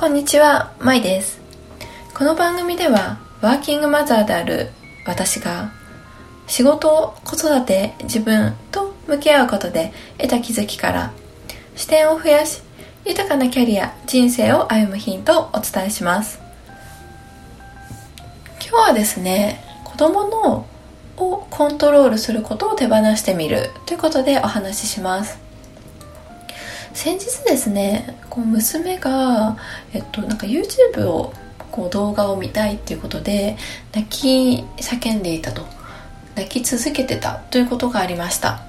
こんにちは、まいです。この番組では、ワーキングマザーである私が、仕事、子育て、自分と向き合うことで得た気づきから、視点を増やし、豊かなキャリア、人生を歩むヒントをお伝えします。今日はですね、子供のをコントロールすることを手放してみるということでお話しします。先日ですねこう娘が、えっと、なんか YouTube をこう動画を見たいっていうことで泣き叫んでいたと。泣き続けてたということがありました。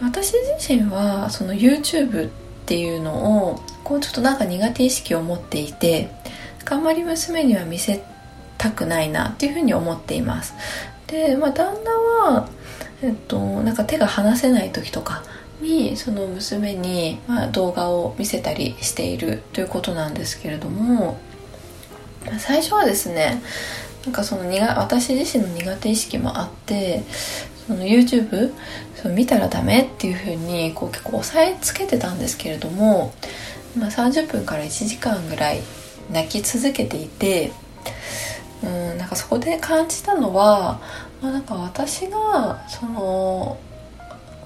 私自身はその YouTube っていうのをこうちょっとなんか苦手意識を持っていてあんまり娘には見せたくないなっていうふうに思っています。で、まあ、旦那は、えっと、なんか手が離せない時とかにその娘に、まあ、動画を見せたりしているということなんですけれども最初はですねなんかその苦私自身の苦手意識もあってその YouTube その見たらダメっていう風にこう結構押さえつけてたんですけれども、まあ、30分から1時間ぐらい泣き続けていてうんなんかそこで感じたのは、まあ、なんか私がその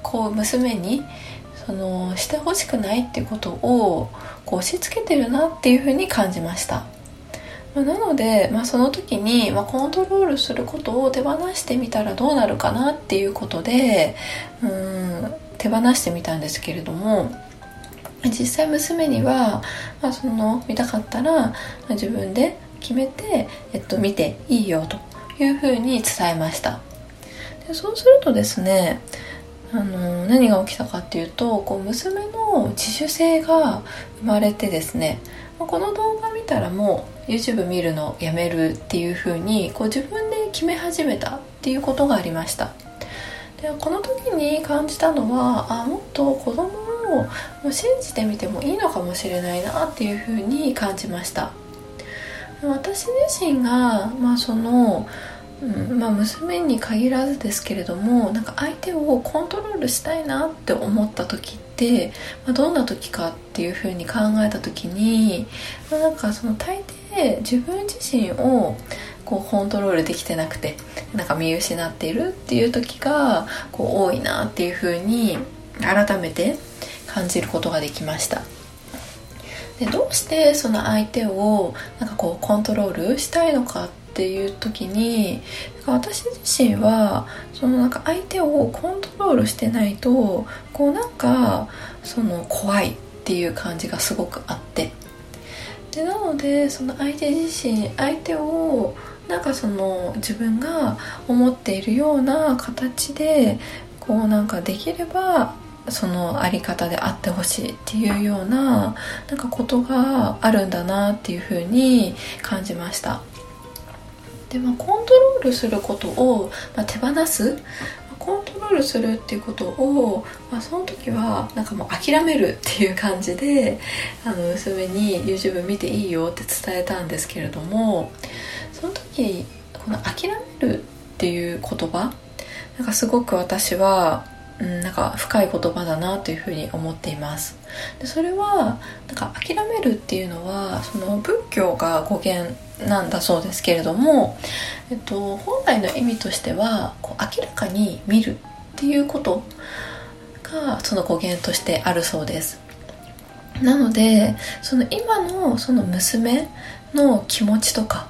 こう娘にそのしてほしくないってことをこう押し付けてるなっていうふうに感じました。なので、まあ、その時に、まあ、コントロールすることを手放してみたらどうなるかなっていうことでうん手放してみたんですけれども実際娘には、まあ、その見たかったら、自分で決めて、えっと、見ていいよというふうに伝えました。でそうするとですねあの何が起きたかっていうとこう娘の自主性が生まれてですねこの動画見たらもう YouTube 見るのやめるっていう風にこう自分で決め始めたっていうことがありました。でこの時に感じたのはあもっと子供をもう信じてみてもいいのかもしれないなっていう風に感じました。私自身が、まあ、そのうんまあ、娘に限らずですけれどもなんか相手をコントロールしたいなって思った時って、まあ、どんな時かっていうふうに考えた時に、まあ、なんかその大抵自分自身をこうコントロールできてなくてなんか見失っているっていう時がこう多いなっていうふうに改めて感じることができました。でどうしてその相手をなんかこうコントロールしたいのかってていう時に私自身はそのなんか相手をコントロールしてないとこうなんかその怖いっていう感じがすごくあって。でなのでその相手自身相手をなんかその自分が思っているような形でこうなんかできればそのあり方であってほしいっていうようななんかことがあるんだなっていうふうに感じました。でまあ、コントロールすることを、まあ、手放す。コントロールするっていうことを、まあ、その時はなんかもう諦めるっていう感じであの娘に YouTube 見ていいよって伝えたんですけれどもその時この諦めるっていう言葉なんかすごく私はうん、なんか深い言葉だなというふうに思っています。でそれはなんか諦めるっていうのはその仏教が語源なんだそうですけれども、えっと、本来の意味としてはこう明らかに見るっていうことがその語源としてあるそうです。なのでその今のその娘の気持ちとか、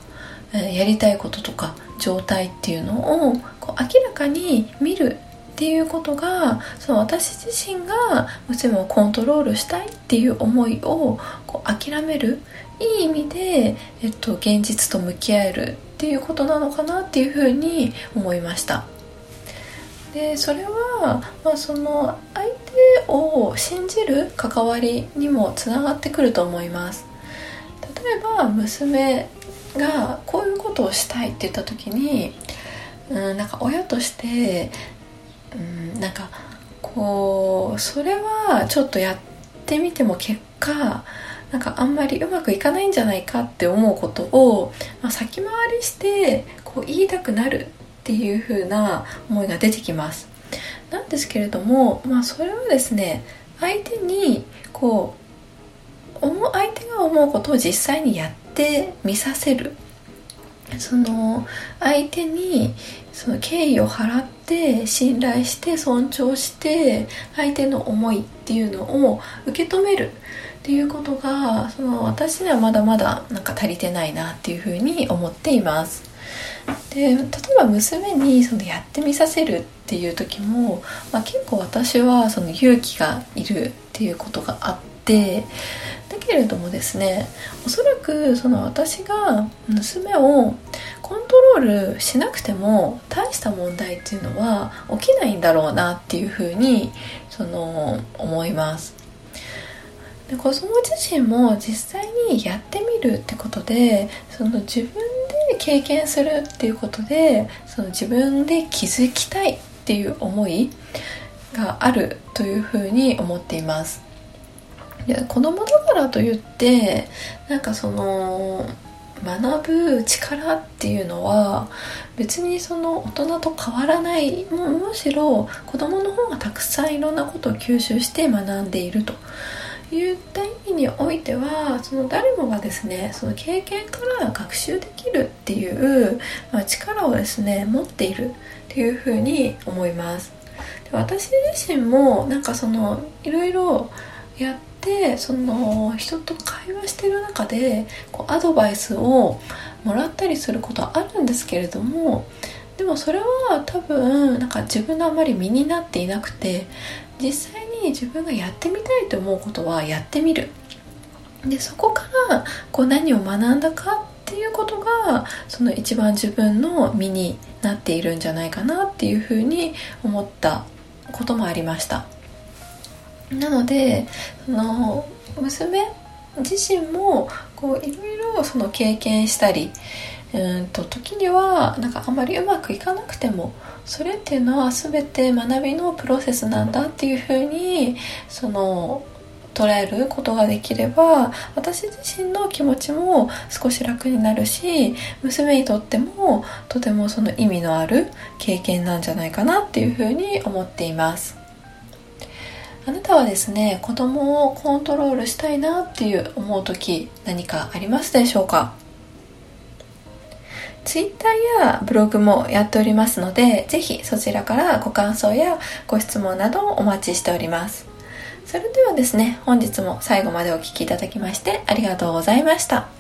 えー、やりたいこととか状態っていうのをこう明らかに見るっていうことがその私自身が娘をコントロールしたいっていう思いをこう諦める。いい意味で、えっと、現実と向き合えるっていうことなのかなっていうふうに思いました。でそれは、まあ、その相手を信じる関わりにもつながってくると思います。例えば娘がこういうことをしたいって言った時にうんなんか親としてうんなんかこうそれはちょっとやってみても結果なんかあんまりうまくいかないんじゃないかって思うことを、まあ、先回りしてこう言いたくなるっていう風な思いが出てきます。なんですけれども、まあ、それはですね相手にこう思う相手が思うことを実際にやってみさせる。その相手にその敬意を払って信頼して尊重して相手の思いっていうのを受け止めるっていうことがその私にはまだまだなんか足りてないなっていうふうに思っています。で例えば娘にそのやってみさせるっていう時も、まあ、結構私はその勇気がいるっていうことがあってけれどもですねおそらくその私が娘をコントロールしなくても大した問題っていうのは起きないんだろうなっていうふうにその思います。で子供自身も実際にやってみるってことでその自分で経験するっていうことでその自分で気づきたいっていう思いがあるというふうに思っています。で子供だからといってなんかその学ぶ力っていうのは別にその大人と変わらない。もむしろ子供の方がたくさんいろんなことを吸収して学んでいると。いった意味においてはその誰もがですねその経験から学習できるっていう、まあ、力をですね持っているっていうふうに思います。で私自身もなんかそのいろいろやってその人と会話してる中でこうアドバイスをもらったりすることはあるんですけれどもでもそれは多分なんか自分のあまり身になっていなくて実際に自分がやってみたいと思うことはやってみる。でそこからこう何を学んだかっていうことがその一番自分の身になっているんじゃないかなっていうふうに思ったこともありました。なのでその娘自身もこういろいろその経験したりうんと時にはなんかあまりうまくいかなくてもそれっていうのは全て学びのプロセスなんだっていうふうにその捉えることができれば私自身の気持ちも少し楽になるし娘にとってもとてもその意味のある経験なんじゃないかなっていうふうに思っています。あなたはですね子供をコントロールしたいなっていう思う時何かありますでしょうか？Twitter やブログもやっておりますので、ぜひそちらからご感想やご質問などをお待ちしております。それではですね、本日も最後までお聴きいただきましてありがとうございました。